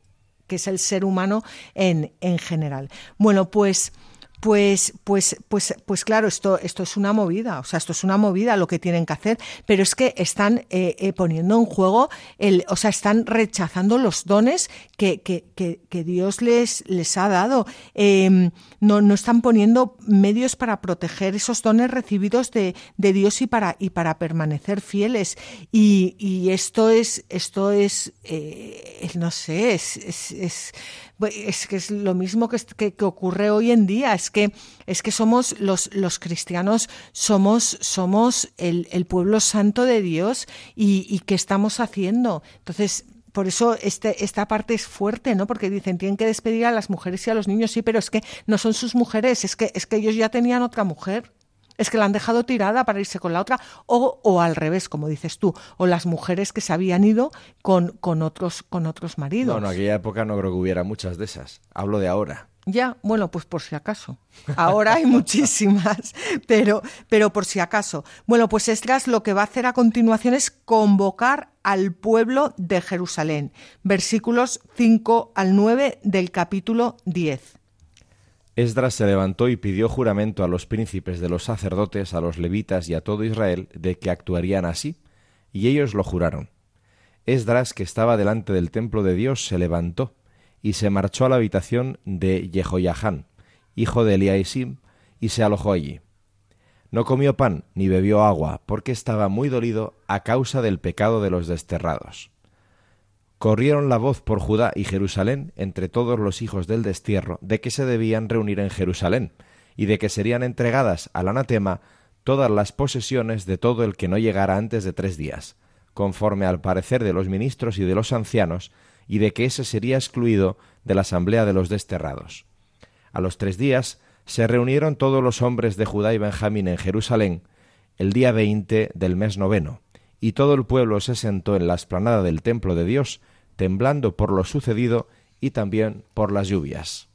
S1: que es el ser humano en, en general. Bueno, pues... Pues, pues, pues, pues claro, esto, esto es una movida, o sea, esto es una movida lo que tienen que hacer, pero es que están eh, eh, poniendo en juego, el, o sea, están rechazando los dones que, que, que, Dios les, les ha dado. Em, no, no están poniendo medios para proteger esos dones recibidos de, de Dios y para, y para permanecer fieles. Y, y esto es, esto es, eh, no sé, es, es pues, es que es lo mismo que, que, ocurre hoy en día, es que, es que somos los, los cristianos, somos, somos el, el pueblo santo de Dios y, y ¿qué estamos haciendo? Entonces, por eso este, esta parte es fuerte, ¿no? Porque dicen, tienen que despedir a las mujeres y a los niños, sí, pero es que no son sus mujeres, es que, es que ellos ya tenían otra mujer es que la han dejado tirada para irse con la otra, o, o al revés, como dices tú, o las mujeres que se habían ido con, con, otros, con otros maridos.
S2: No, en aquella época no creo que hubiera muchas de esas. Hablo de ahora.
S1: Ya, bueno, pues por si acaso. Ahora hay muchísimas, pero, pero por si acaso. Bueno, pues Esdras lo que va a hacer a continuación es convocar al pueblo de Jerusalén. Versículos 5 al 9 del capítulo 10.
S2: Esdras se levantó y pidió juramento a los príncipes de los sacerdotes, a los levitas y a todo Israel de que actuarían así, y ellos lo juraron. Esdras, que estaba delante del templo de Dios, se levantó y se marchó a la habitación de Jehoiahán, hijo de Eliasim, y se alojó allí. No comió pan ni bebió agua, porque estaba muy dolido a causa del pecado de los desterrados corrieron la voz por Judá y Jerusalén entre todos los hijos del destierro de que se debían reunir en Jerusalén, y de que serían entregadas al anatema todas las posesiones de todo el que no llegara antes de tres días, conforme al parecer de los ministros y de los ancianos, y de que ese sería excluido de la asamblea de los desterrados. A los tres días se reunieron todos los hombres de Judá y Benjamín en Jerusalén el día veinte del mes noveno, y todo el pueblo se sentó en la esplanada del templo de Dios, temblando por lo sucedido y también por las lluvias.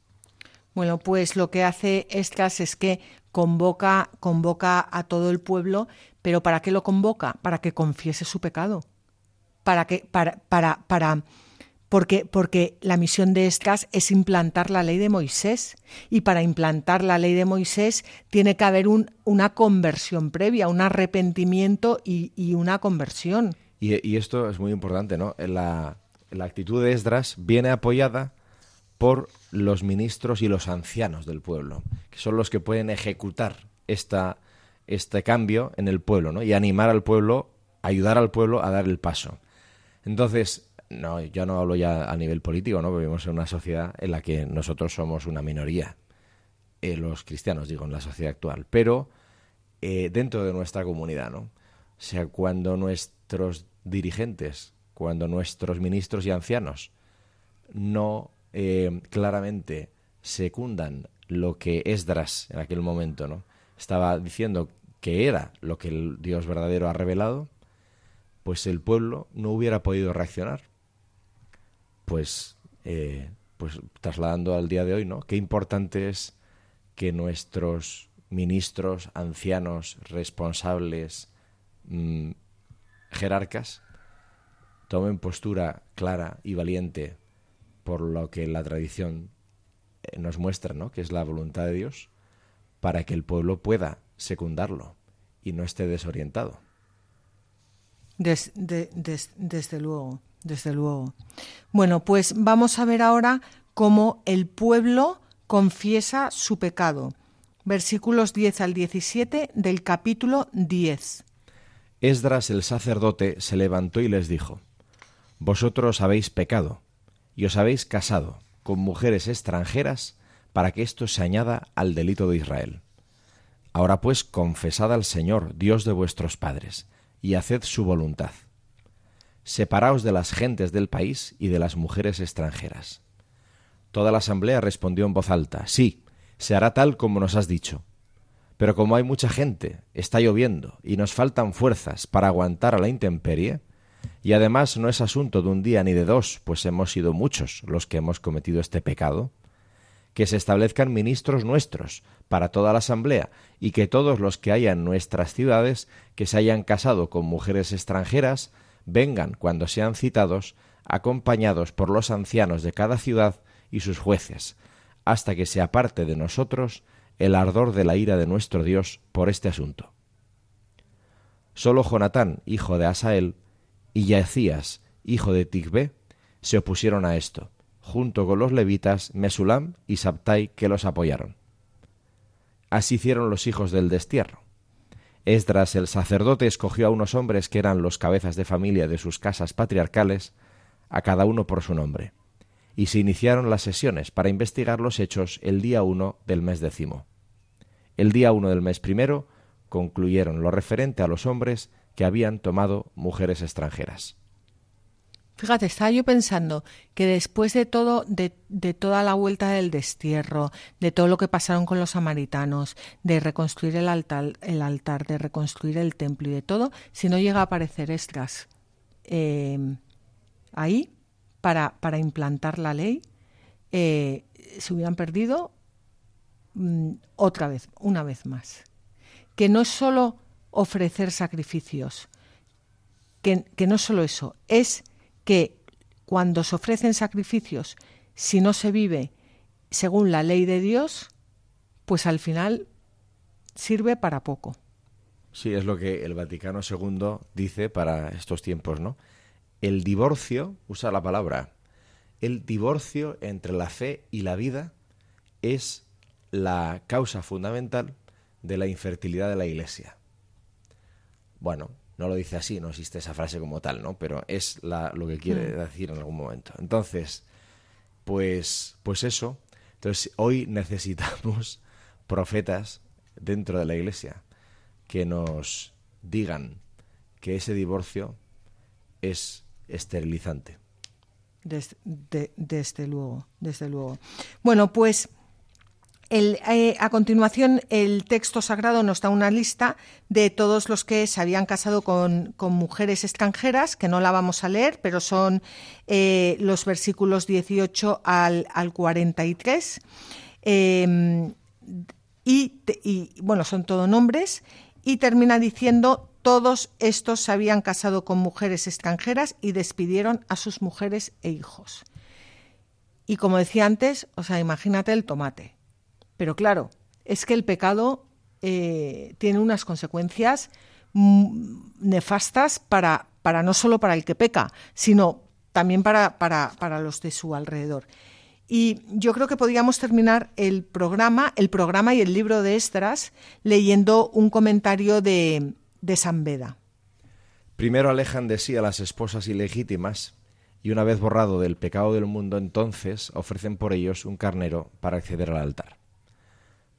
S1: Bueno, pues lo que hace Esdras es que convoca, convoca a todo el pueblo, pero ¿para qué lo convoca? Para que confiese su pecado. Para que, para, para, para, porque, porque la misión de Esdras es implantar la ley de Moisés. Y para implantar la ley de Moisés tiene que haber un, una conversión previa, un arrepentimiento y, una conversión.
S2: Y, y, esto es muy importante, ¿no? La, la actitud de Esdras viene apoyada por los ministros y los ancianos del pueblo, que son los que pueden ejecutar esta, este cambio en el pueblo, ¿no? Y animar al pueblo, ayudar al pueblo a dar el paso. Entonces, no, yo no hablo ya a nivel político, ¿no? Vivimos en una sociedad en la que nosotros somos una minoría, eh, los cristianos, digo, en la sociedad actual, pero eh, dentro de nuestra comunidad, ¿no? O sea, cuando nuestros dirigentes, cuando nuestros ministros y ancianos no eh, claramente secundan lo que Esdras en aquel momento no estaba diciendo que era lo que el Dios verdadero ha revelado, pues el pueblo no hubiera podido reaccionar. Pues, eh, pues trasladando al día de hoy, ¿no? Qué importante es que nuestros ministros, ancianos, responsables, mm, jerarcas, tomen postura clara y valiente por lo que la tradición eh, nos muestra, ¿no? que es la voluntad de Dios, para que el pueblo pueda secundarlo y no esté desorientado.
S1: desde luego, desde luego. Bueno, pues vamos a ver ahora cómo el pueblo confiesa su pecado. Versículos 10 al 17 del capítulo 10.
S2: Esdras el sacerdote se levantó y les dijo, Vosotros habéis pecado y os habéis casado con mujeres extranjeras para que esto se añada al delito de Israel. Ahora pues confesad al Señor, Dios de vuestros padres, y haced su voluntad. Separaos de las gentes del país y de las mujeres extranjeras. Toda la asamblea respondió en voz alta, Sí, se hará tal como nos has dicho. Pero como hay mucha gente, está lloviendo, y nos faltan fuerzas para aguantar a la intemperie, y además no es asunto de un día ni de dos, pues hemos sido muchos los que hemos cometido este pecado. Que se establezcan ministros nuestros para toda la asamblea y que todos los que haya en nuestras ciudades que se hayan casado con mujeres extranjeras vengan cuando sean citados acompañados por los ancianos de cada ciudad y sus jueces, hasta que se aparte de nosotros el ardor de la ira de nuestro Dios por este asunto. Solo Jonatán, hijo de Asael, y Yacías, hijo de Tigbe, se opusieron a esto, junto con los levitas Mesulam y Sabtai que los apoyaron. Así hicieron los hijos del destierro. Esdras el sacerdote escogió a unos hombres que eran los cabezas de familia de sus casas patriarcales, a cada uno por su nombre, y se iniciaron las sesiones para investigar los hechos el día uno del mes décimo. El día uno del mes primero concluyeron lo referente a los hombres que habían tomado mujeres extranjeras.
S1: Fíjate, estaba yo pensando que después de todo, de, toda la vuelta del destierro, de todo lo que pasaron con los samaritanos, de reconstruir el altar, el altar de reconstruir el templo y de todo, si no llega a aparecer Esdras eh, ahí para, implantar la ley, eh, se hubieran perdido mm, otra vez, una vez más. Que no es solo ofrecer sacrificios. Que, que no solo eso, es que cuando se ofrecen sacrificios, si no se vive según la ley de Dios, pues al final sirve para poco.
S2: Sí, es lo que el Vaticano II dice para estos tiempos, ¿no? El divorcio, usa la palabra, el divorcio entre la fe y la vida es la causa fundamental de la infertilidad de la Iglesia. Bueno, no lo dice así, no existe esa frase como tal, ¿no? Pero es lo que quiere mm. decir en algún momento. Entonces, pues, pues eso. Entonces, hoy necesitamos profetas dentro de la iglesia que nos digan que ese divorcio es esterilizante.
S1: desde luego, desde luego. Bueno, pues eh, a continuación, el texto sagrado nos da una lista de todos los que se habían casado con, mujeres extranjeras, que no la vamos a leer, pero son eh, los versículos 18 al, 43. Em, y, y, bueno, son todo nombres. Y termina diciendo, todos estos se habían casado con mujeres extranjeras y despidieron a sus mujeres e hijos. Y como decía antes, o sea, imagínate el tomate pero claro, es que el pecado eh, tiene unas consecuencias nefastas para, para no solo para el que peca, sino también para, para, para los de su alrededor. Y yo creo que podríamos terminar el programa, el programa y el libro de Estras leyendo un comentario de, de San Beda.
S2: Primero alejan de sí a las esposas ilegítimas y una vez borrado del pecado del mundo entonces ofrecen por ellos un carnero para acceder al altar.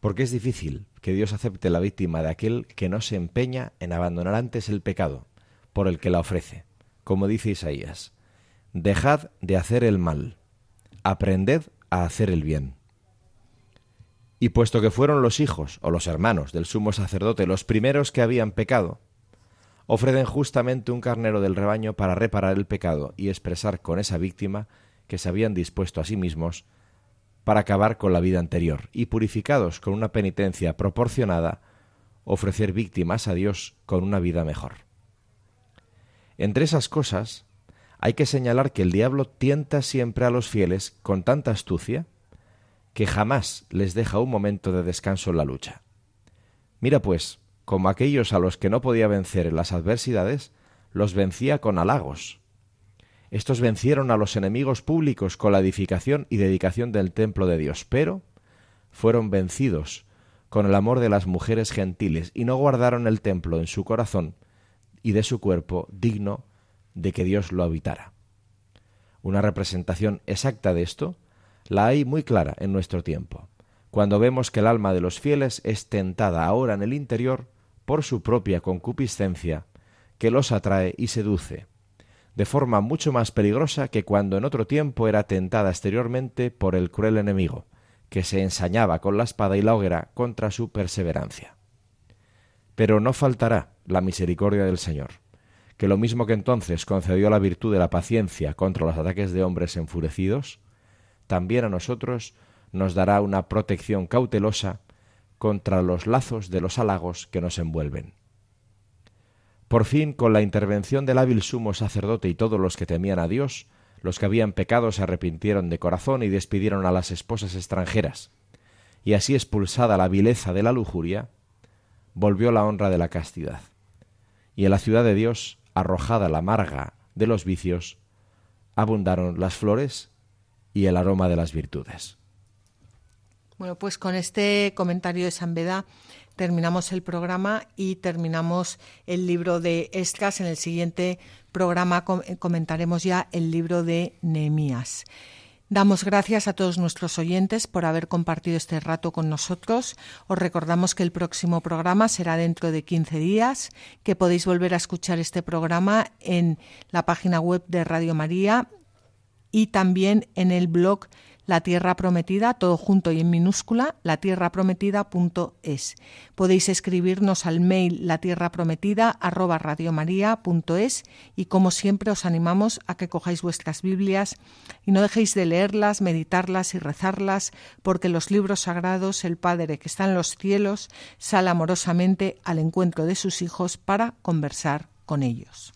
S2: Porque es difícil que Dios acepte la víctima de aquel que no se empeña en abandonar antes el pecado por el que la ofrece, como dice Isaías. Dejad de hacer el mal, aprended a hacer el bien. Y puesto que fueron los hijos o los hermanos del sumo sacerdote los primeros que habían pecado, ofrecen justamente un carnero del rebaño para reparar el pecado y expresar con esa víctima que se habían dispuesto a sí mismos para acabar con la vida anterior y purificados con una penitencia proporcionada, ofrecer víctimas a Dios con una vida mejor. Entre esas cosas, hay que señalar que el diablo tienta siempre a los fieles con tanta astucia que jamás les deja un momento de descanso en la lucha. Mira pues, como aquellos a los que no podía vencer en las adversidades, los vencía con halagos, estos vencieron a los enemigos públicos con la edificación y dedicación del templo de Dios, pero fueron vencidos con el amor de las mujeres gentiles y no guardaron el templo en su corazón y de su cuerpo digno de que Dios lo habitara. Una representación exacta de esto la hay muy clara en nuestro tiempo, cuando vemos que el alma de los fieles es tentada ahora en el interior por su propia concupiscencia, que los atrae y seduce, de forma mucho más peligrosa que cuando en otro tiempo era tentada exteriormente por el cruel enemigo, que se ensañaba con la espada y la hoguera contra su perseverancia. Pero no faltará la misericordia del Señor, que lo mismo que entonces concedió la virtud de la paciencia contra los ataques de hombres enfurecidos, también a nosotros nos dará una protección cautelosa contra los lazos de los halagos que nos envuelven. Por fin, con la intervención del hábil sumo sacerdote y todos los que temían a Dios, los que habían pecado se arrepintieron de corazón y despidieron a las esposas extranjeras. Y así expulsada la vileza de la lujuria, volvió la honra de la castidad. Y en la ciudad de Dios, arrojada la amarga de los vicios, abundaron las flores y el aroma de las virtudes.
S1: Bueno, pues con este comentario de San Beda terminamos el programa y terminamos el libro de Esdras. En el siguiente programa comentaremos ya el libro de Nehemías. Damos gracias a todos nuestros oyentes por haber compartido este rato con nosotros. Os recordamos que el próximo programa será dentro de 15 días, que podéis volver a escuchar este programa en la página web de Radio María y también en el blog la Tierra Prometida, todo junto y en minúscula, latierraprometida.es. Podéis escribirnos al mail latierraprometida@radiomaria.es y como siempre os animamos a que cojáis vuestras Biblias y no dejéis de leerlas, meditarlas y rezarlas, porque los libros sagrados, el Padre que está en los cielos, sale amorosamente al encuentro de sus hijos para conversar con ellos.